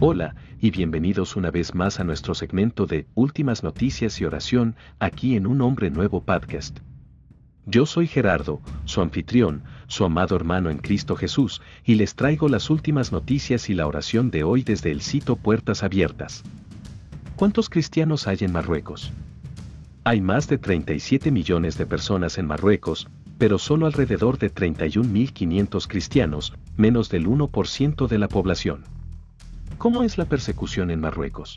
Hola, y bienvenidos una vez más a nuestro segmento de Últimas Noticias y Oración, aquí en Un Hombre Nuevo Podcast. Yo soy Gerardo, su anfitrión, su amado hermano en Cristo Jesús, y les traigo las últimas noticias y la oración de hoy desde el sitio Puertas Abiertas. ¿Cuántos cristianos hay en Marruecos? Hay más de 37 millones de personas en Marruecos, pero solo alrededor de 31.500 cristianos, menos del 1% de la población. ¿Cómo es la persecución en Marruecos?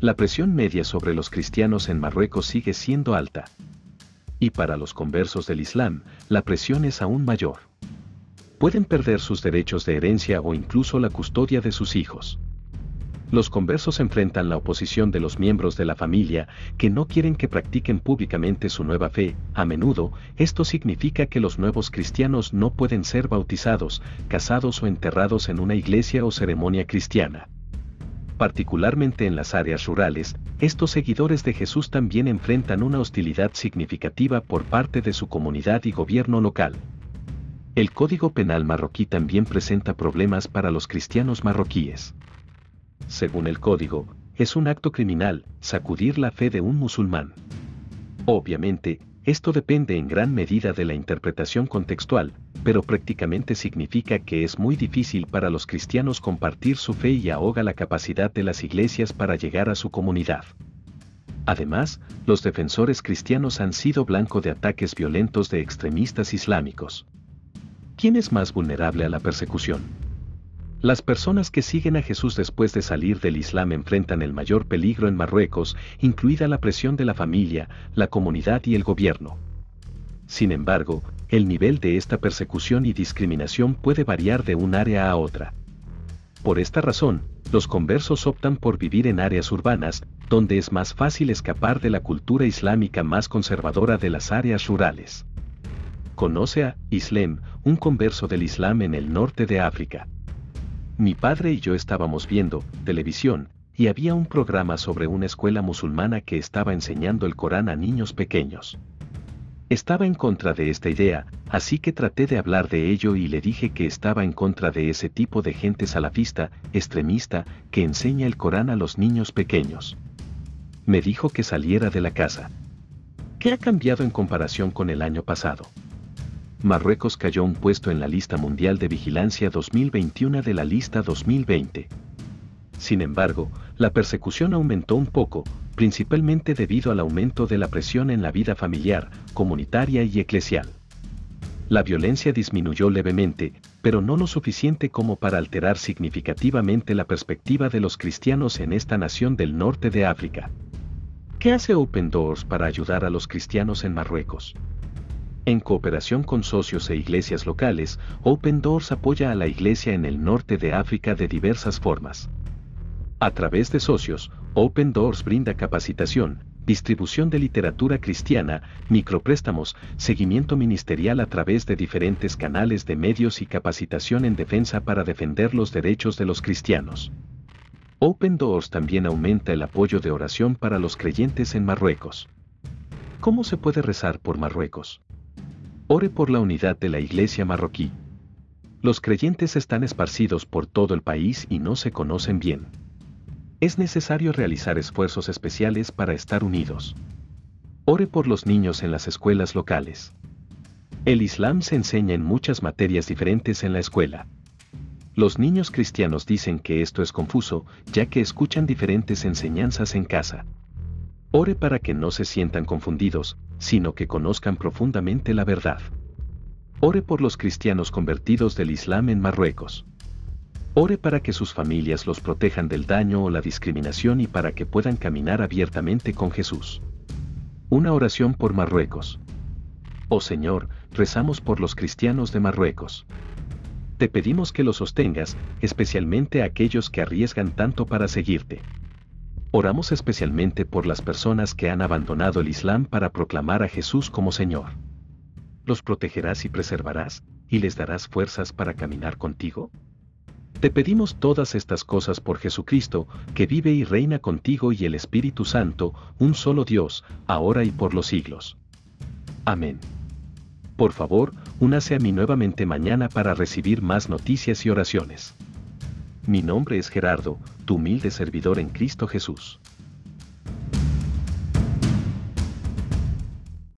La presión media sobre los cristianos en Marruecos sigue siendo alta. Y para los conversos del Islam, la presión es aún mayor. Pueden perder sus derechos de herencia o incluso la custodia de sus hijos los conversos enfrentan la oposición de los miembros de la familia que no quieren que practiquen públicamente su nueva fe. A menudo, esto significa que los nuevos cristianos no pueden ser bautizados, casados o enterrados en una iglesia o ceremonia cristiana. Particularmente en las áreas rurales, estos seguidores de Jesús también enfrentan una hostilidad significativa por parte de su comunidad y gobierno local. El Código Penal marroquí también presenta problemas para los cristianos marroquíes según el código, es un acto criminal, sacudir la fe de un musulmán. Obviamente, esto depende en gran medida de la interpretación contextual, pero prácticamente significa que es muy difícil para los cristianos compartir su fe y ahoga la capacidad de las iglesias para llegar a su comunidad. Además, los defensores cristianos han sido blanco de ataques violentos de extremistas islámicos. ¿Quién es más vulnerable a la persecución? Las personas que siguen a Jesús después de salir del Islam enfrentan el mayor peligro en Marruecos, incluida la presión de la familia, la comunidad y el gobierno. Sin embargo, el nivel de esta persecución y discriminación puede variar de un área a otra. Por esta razón, los conversos optan por vivir en áreas urbanas, donde es más fácil escapar de la cultura islámica más conservadora de las áreas rurales. Conoce a Islem, un converso del Islam en el norte de África. Mi padre y yo estábamos viendo televisión, y había un programa sobre una escuela musulmana que estaba enseñando el Corán a niños pequeños. Estaba en contra de esta idea, así que traté de hablar de ello y le dije que estaba en contra de ese tipo de gente salafista, extremista, que enseña el Corán a los niños pequeños. Me dijo que saliera de la casa. ¿Qué ha cambiado en comparación con el año pasado? Marruecos cayó un puesto en la lista mundial de vigilancia 2021 de la lista 2020. Sin embargo, la persecución aumentó un poco, principalmente debido al aumento de la presión en la vida familiar, comunitaria y eclesial. La violencia disminuyó levemente, pero no lo suficiente como para alterar significativamente la perspectiva de los cristianos en esta nación del norte de África. ¿Qué hace Open Doors para ayudar a los cristianos en Marruecos? En cooperación con socios e iglesias locales, Open Doors apoya a la iglesia en el norte de África de diversas formas. A través de socios, Open Doors brinda capacitación, distribución de literatura cristiana, micropréstamos, seguimiento ministerial a través de diferentes canales de medios y capacitación en defensa para defender los derechos de los cristianos. Open Doors también aumenta el apoyo de oración para los creyentes en Marruecos. ¿Cómo se puede rezar por Marruecos? Ore por la unidad de la iglesia marroquí. Los creyentes están esparcidos por todo el país y no se conocen bien. Es necesario realizar esfuerzos especiales para estar unidos. Ore por los niños en las escuelas locales. El Islam se enseña en muchas materias diferentes en la escuela. Los niños cristianos dicen que esto es confuso, ya que escuchan diferentes enseñanzas en casa. Ore para que no se sientan confundidos, sino que conozcan profundamente la verdad. Ore por los cristianos convertidos del Islam en Marruecos. Ore para que sus familias los protejan del daño o la discriminación y para que puedan caminar abiertamente con Jesús. Una oración por Marruecos. Oh Señor, rezamos por los cristianos de Marruecos. Te pedimos que los sostengas, especialmente aquellos que arriesgan tanto para seguirte. Oramos especialmente por las personas que han abandonado el Islam para proclamar a Jesús como Señor. ¿Los protegerás y preservarás, y les darás fuerzas para caminar contigo? Te pedimos todas estas cosas por Jesucristo, que vive y reina contigo y el Espíritu Santo, un solo Dios, ahora y por los siglos. Amén. Por favor, únase a mí nuevamente mañana para recibir más noticias y oraciones. Mi nombre es Gerardo, tu humilde servidor en Cristo Jesús.